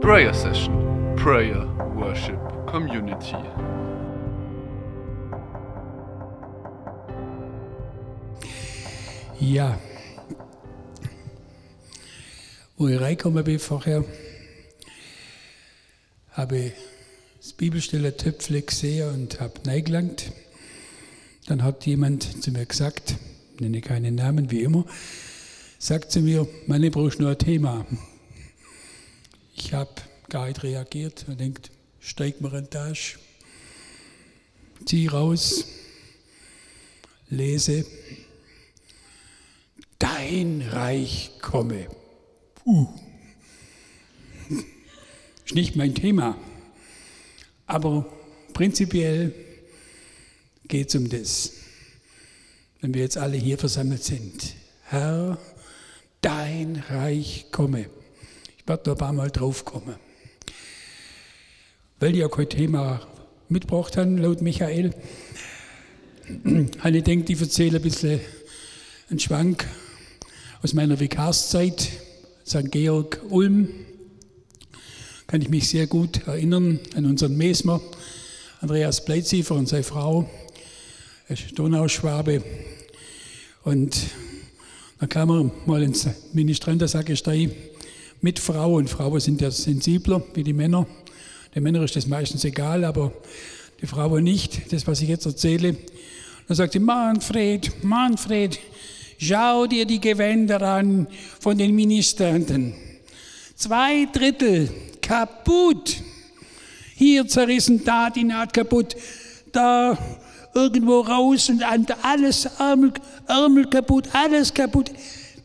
Prayer Session, Prayer Worship Community. Ja, wo ich reingekommen bin vorher, habe ich das Bibelstelle Töpfle gesehen und habe neigelangt. Dann hat jemand zu mir gesagt, nenne keinen Namen, wie immer, sagt zu mir, meine brauchst nur ein Thema. Ich habe gar nicht reagiert und denkt, steig mir in Tasche, zieh raus, lese, dein Reich komme. Uh. Ist nicht mein Thema, aber prinzipiell geht es um das, wenn wir jetzt alle hier versammelt sind. Herr, dein Reich komme. Werde da ein paar Mal drauf kommen. Weil die ja kein Thema mitgebracht haben, laut Michael, habe ich denkt, ich erzähle ein bisschen einen Schwank aus meiner Vikarszeit, St. Georg Ulm. Kann ich mich sehr gut erinnern an unseren Mesmer, Andreas Bleitziefer und seine Frau, er ist Donauschwabe. Und da kam er mal ins Ministrant der Sakristei mit Frau und Frauen sind ja sensibler wie die Männer. Den Männern ist das meistens egal, aber die Frauen nicht, das, was ich jetzt erzähle. Dann sagt sie, Manfred, Manfred, schau dir die Gewänder an von den Ministranten. Zwei Drittel kaputt. Hier zerrissen, da die Naht kaputt, da irgendwo raus und alles Ärmel, Ärmel kaputt, alles kaputt.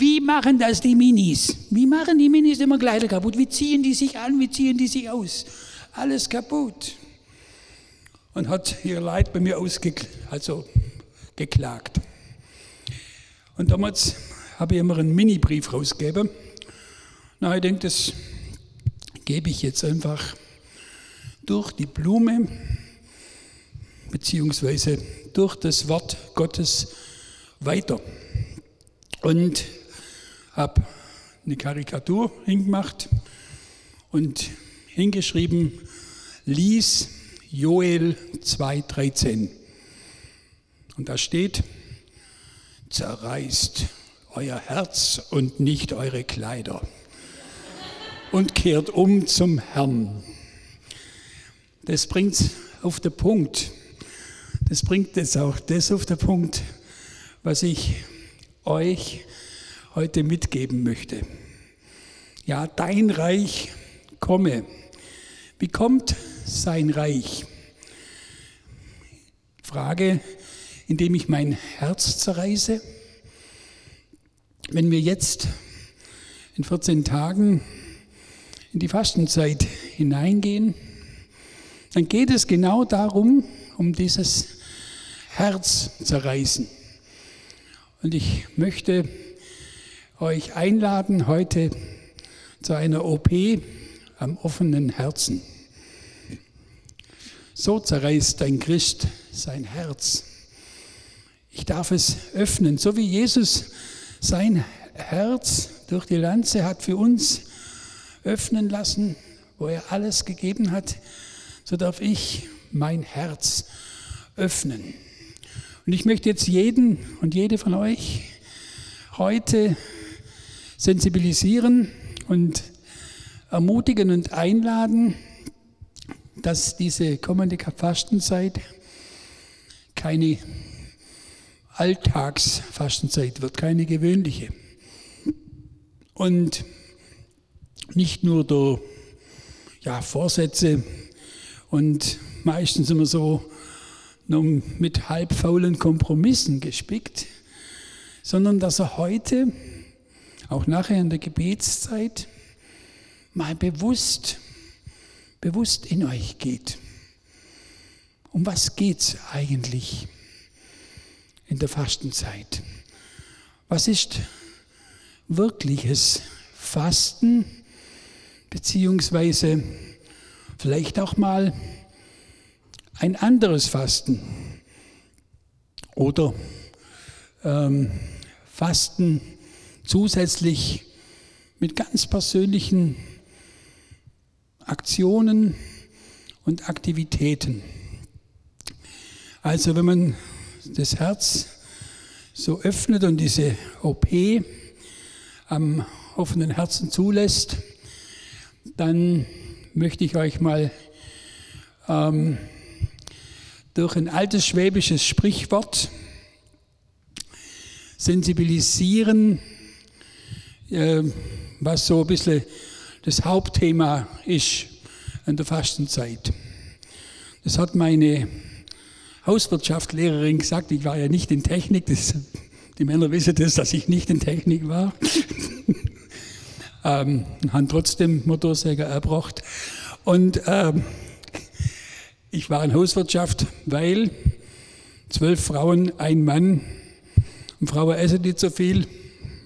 Wie machen das die Minis? Wie machen die Minis immer Kleider kaputt? Wie ziehen die sich an? Wie ziehen die sich aus? Alles kaputt. Und hat ihr Leid bei mir ausgeklagt. Also geklagt. Und damals habe ich immer einen Mini-Brief rausgegeben. Na, ich denke, das gebe ich jetzt einfach durch die Blume beziehungsweise durch das Wort Gottes weiter. Und habe eine Karikatur hingemacht und hingeschrieben, lies Joel 2,13. Und da steht, zerreißt euer Herz und nicht eure Kleider und kehrt um zum Herrn. Das bringt es auf den Punkt. Das bringt jetzt auch das auf den Punkt, was ich euch heute mitgeben möchte. Ja, dein Reich komme. Wie kommt sein Reich? Frage, indem ich mein Herz zerreiße. Wenn wir jetzt in 14 Tagen in die Fastenzeit hineingehen, dann geht es genau darum, um dieses Herz zerreißen. Und ich möchte euch einladen heute zu einer OP am offenen Herzen. So zerreißt ein Christ sein Herz. Ich darf es öffnen, so wie Jesus sein Herz durch die Lanze hat für uns öffnen lassen, wo er alles gegeben hat, so darf ich mein Herz öffnen. Und ich möchte jetzt jeden und jede von euch heute sensibilisieren und ermutigen und einladen, dass diese kommende Fastenzeit keine Alltagsfastenzeit wird, keine gewöhnliche. Und nicht nur durch ja, Vorsätze und meistens immer so mit halbfaulen Kompromissen gespickt, sondern dass er heute, auch nachher in der Gebetszeit, mal bewusst, bewusst in euch geht. Um was geht es eigentlich in der Fastenzeit? Was ist wirkliches Fasten, beziehungsweise vielleicht auch mal ein anderes Fasten oder ähm, Fasten zusätzlich mit ganz persönlichen Aktionen und Aktivitäten. Also wenn man das Herz so öffnet und diese OP am offenen Herzen zulässt, dann möchte ich euch mal ähm, durch ein altes schwäbisches Sprichwort sensibilisieren, was so ein bisschen das Hauptthema ist an der Fastenzeit. Das hat meine Hauswirtschaftslehrerin gesagt, ich war ja nicht in Technik, das, die Männer wissen das, dass ich nicht in Technik war. ähm, haben trotzdem Motorsäger erbracht. Und ähm, ich war in Hauswirtschaft, weil zwölf Frauen, ein Mann, und Frauen essen nicht so viel.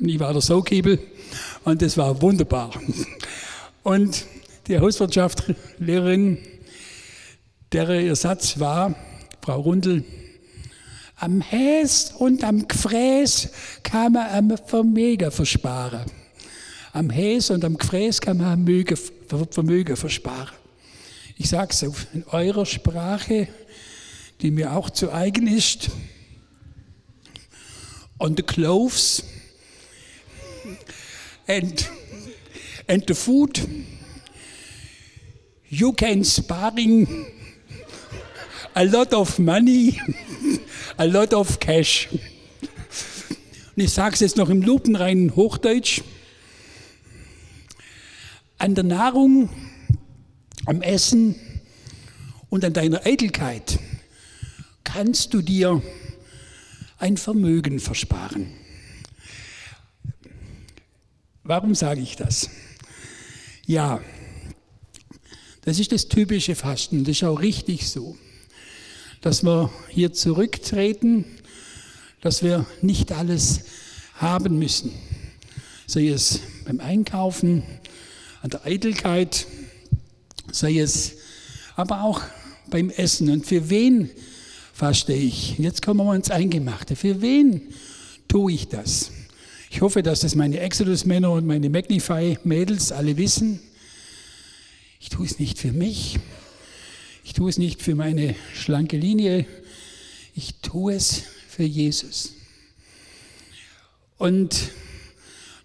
Ich war der Saukiebel und das war wunderbar. Und die Hauswirtschaftslehrerin, deren ihr Satz war, Frau Rundel, am Häs und am Gefräß kann man am Vermögen versparen. Am Häs und am Gefräß kann man Vermögen versparen. Ich sage es in eurer Sprache, die mir auch zu eigen ist. On the clothes and, and the food, you can sparring a lot of money, a lot of cash. Und ich sage es jetzt noch im lupenreinen Hochdeutsch. An der Nahrung, am Essen und an deiner Eitelkeit kannst du dir ein Vermögen versparen. Warum sage ich das? Ja, das ist das typische Fasten, das ist auch richtig so dass wir hier zurücktreten, dass wir nicht alles haben müssen. Sei es beim Einkaufen, an der Eitelkeit, sei es aber auch beim Essen. Und für wen faste ich? Jetzt kommen wir ins Eingemachte. Für wen tue ich das? Ich hoffe, dass das meine Exodus-Männer und meine Magnify-Mädels alle wissen. Ich tue es nicht für mich, ich tue es nicht für meine schlanke Linie, ich tue es für Jesus. Und,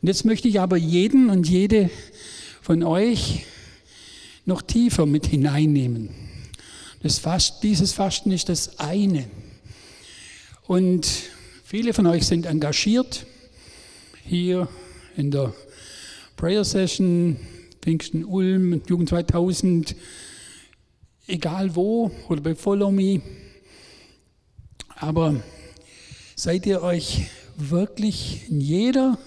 jetzt möchte ich aber jeden und jede von euch noch tiefer mit hineinnehmen. Das Fast, dieses Fasten ist das eine. Und viele von euch sind engagiert hier in der Prayer Session, Pfingsten Ulm, Jugend 2000, egal wo oder bei Follow Me. Aber seid ihr euch wirklich in jeder,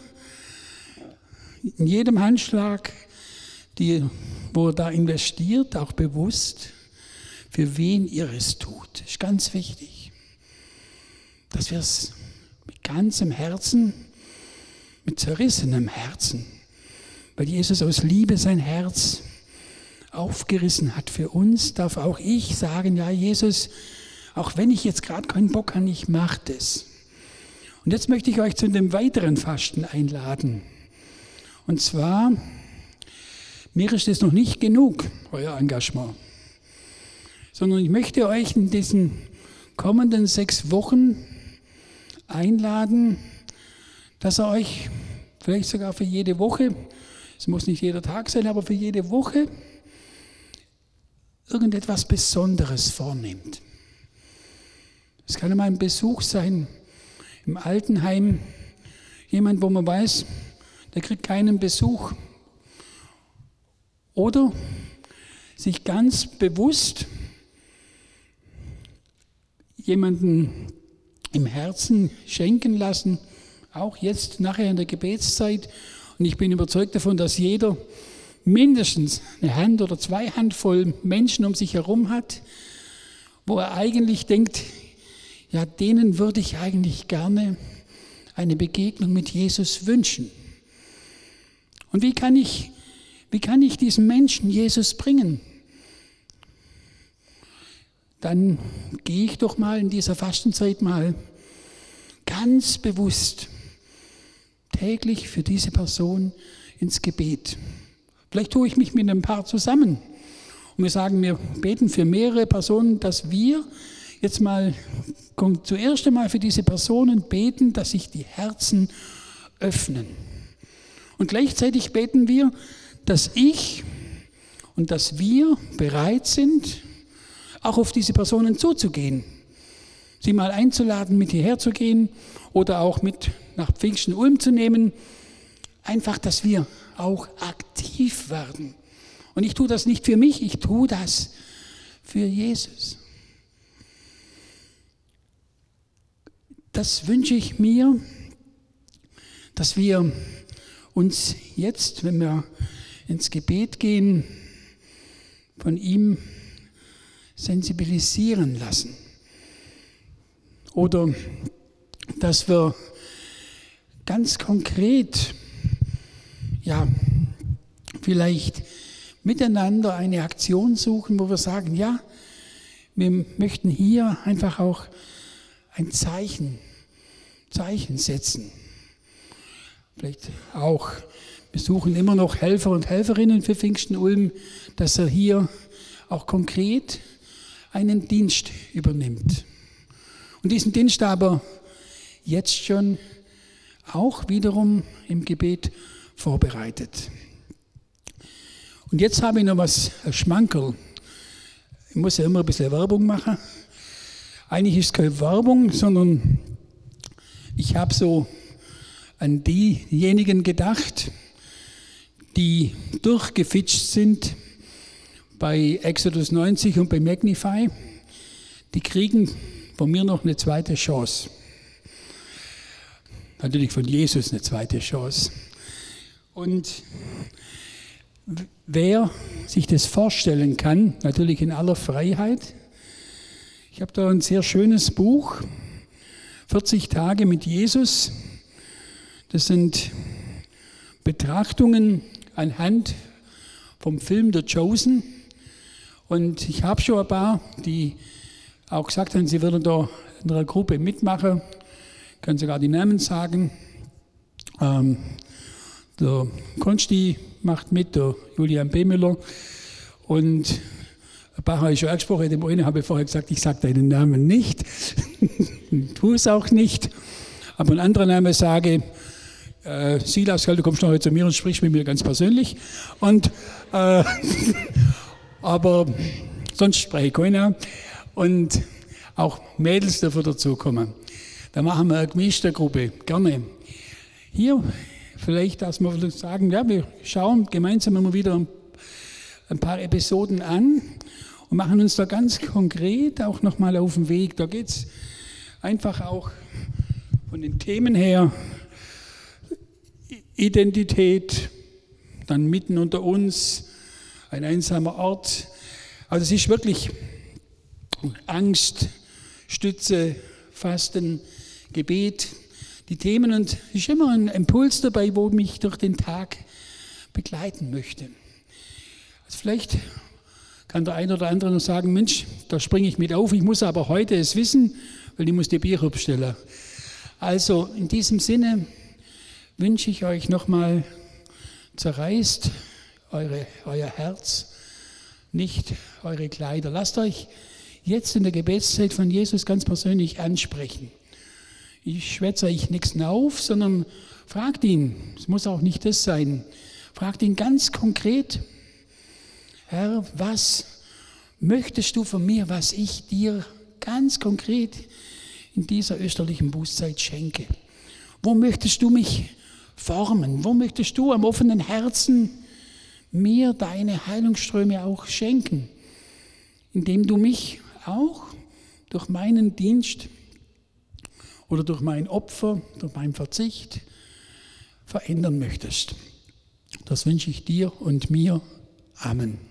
in jedem Handschlag, die, wo ihr da investiert, auch bewusst, für wen ihr es tut. Ist ganz wichtig, dass wir es mit ganzem Herzen, mit zerrissenem Herzen, weil Jesus aus Liebe sein Herz aufgerissen hat für uns, darf auch ich sagen, ja Jesus, auch wenn ich jetzt gerade keinen Bock habe, ich mache das. Und jetzt möchte ich euch zu dem weiteren Fasten einladen. Und zwar, mir ist es noch nicht genug, euer Engagement, sondern ich möchte euch in diesen kommenden sechs Wochen einladen, dass er euch vielleicht sogar für jede Woche, es muss nicht jeder Tag sein, aber für jede Woche irgendetwas Besonderes vornimmt. Es kann immer ein Besuch sein im Altenheim, jemand, wo man weiß, der kriegt keinen Besuch. Oder sich ganz bewusst jemanden im Herzen schenken lassen, auch jetzt nachher in der Gebetszeit. Und ich bin überzeugt davon, dass jeder mindestens eine Hand oder zwei Handvoll Menschen um sich herum hat, wo er eigentlich denkt, ja, denen würde ich eigentlich gerne eine Begegnung mit Jesus wünschen. Und wie kann ich, wie kann ich diesen Menschen Jesus bringen? Dann gehe ich doch mal in dieser Fastenzeit mal ganz bewusst täglich für diese Person ins Gebet. Vielleicht tue ich mich mit einem Paar zusammen Und wir sagen, wir beten für mehrere Personen, dass wir jetzt mal zuerst einmal für diese Personen beten, dass sich die Herzen öffnen. Und gleichzeitig beten wir, dass ich und dass wir bereit sind, auch auf diese Personen zuzugehen, sie mal einzuladen, mit hierher zu gehen oder auch mit nach Pfingsten Ulm zu nehmen. Einfach, dass wir auch aktiv werden. Und ich tue das nicht für mich, ich tue das für Jesus. Das wünsche ich mir, dass wir uns jetzt, wenn wir ins Gebet gehen, von ihm sensibilisieren lassen. Oder dass wir ganz konkret, ja, vielleicht miteinander eine Aktion suchen, wo wir sagen, ja, wir möchten hier einfach auch ein Zeichen, Zeichen setzen. Vielleicht auch, wir suchen immer noch Helfer und Helferinnen für Pfingsten Ulm, dass er hier auch konkret einen Dienst übernimmt. Und diesen Dienst aber jetzt schon auch wiederum im Gebet vorbereitet. Und jetzt habe ich noch was, Schmankerl. Ich muss ja immer ein bisschen Werbung machen. Eigentlich ist es keine Werbung, sondern ich habe so an diejenigen gedacht, die durchgefitscht sind bei Exodus 90 und bei Magnify. Die kriegen von mir noch eine zweite Chance. Natürlich von Jesus eine zweite Chance. Und wer sich das vorstellen kann, natürlich in aller Freiheit, ich habe da ein sehr schönes Buch, 40 Tage mit Jesus. Das sind Betrachtungen anhand vom Film The Chosen. Und ich habe schon ein paar, die auch gesagt haben, sie würden da in einer Gruppe mitmachen. Kann sogar die Namen sagen. Ähm, der Konsti macht mit, der Julian B. Müller. Und ein paar habe ich schon angesprochen. Dem einen habe ich vorher gesagt, ich sage deinen Namen nicht. tu es auch nicht. Aber einen anderen Namen sage, äh, Silas, du kommst noch heute zu mir und sprichst mit mir ganz persönlich. Und, äh, aber sonst spreche ich keiner. Und auch Mädels dürfen dazukommen. Da machen wir eine gemischte Gruppe, gerne. Hier vielleicht, dass wir sagen, ja, wir schauen gemeinsam immer wieder ein paar Episoden an und machen uns da ganz konkret auch nochmal auf den Weg. Da geht es einfach auch von den Themen her, Identität, dann mitten unter uns, ein einsamer Ort. Also es ist wirklich Angst, Stütze, Fasten, Gebet, die Themen und es ist immer ein Impuls dabei, wo mich durch den Tag begleiten möchte. Also vielleicht kann der eine oder andere noch sagen, Mensch, da springe ich mit auf, ich muss aber heute es wissen, weil ich muss die Bier abstellen. Also in diesem Sinne wünsche ich euch nochmal, zerreißt eure, euer Herz, nicht eure Kleider. Lasst euch jetzt in der Gebetszeit von Jesus ganz persönlich ansprechen. Ich schwätze euch nichts auf, sondern fragt ihn, es muss auch nicht das sein, fragt ihn ganz konkret, Herr, was möchtest du von mir, was ich dir ganz konkret in dieser österlichen Bußzeit schenke? Wo möchtest du mich formen? Wo möchtest du am offenen Herzen mir deine Heilungsströme auch schenken, indem du mich auch durch meinen Dienst oder durch mein Opfer, durch meinen Verzicht verändern möchtest. Das wünsche ich dir und mir. Amen.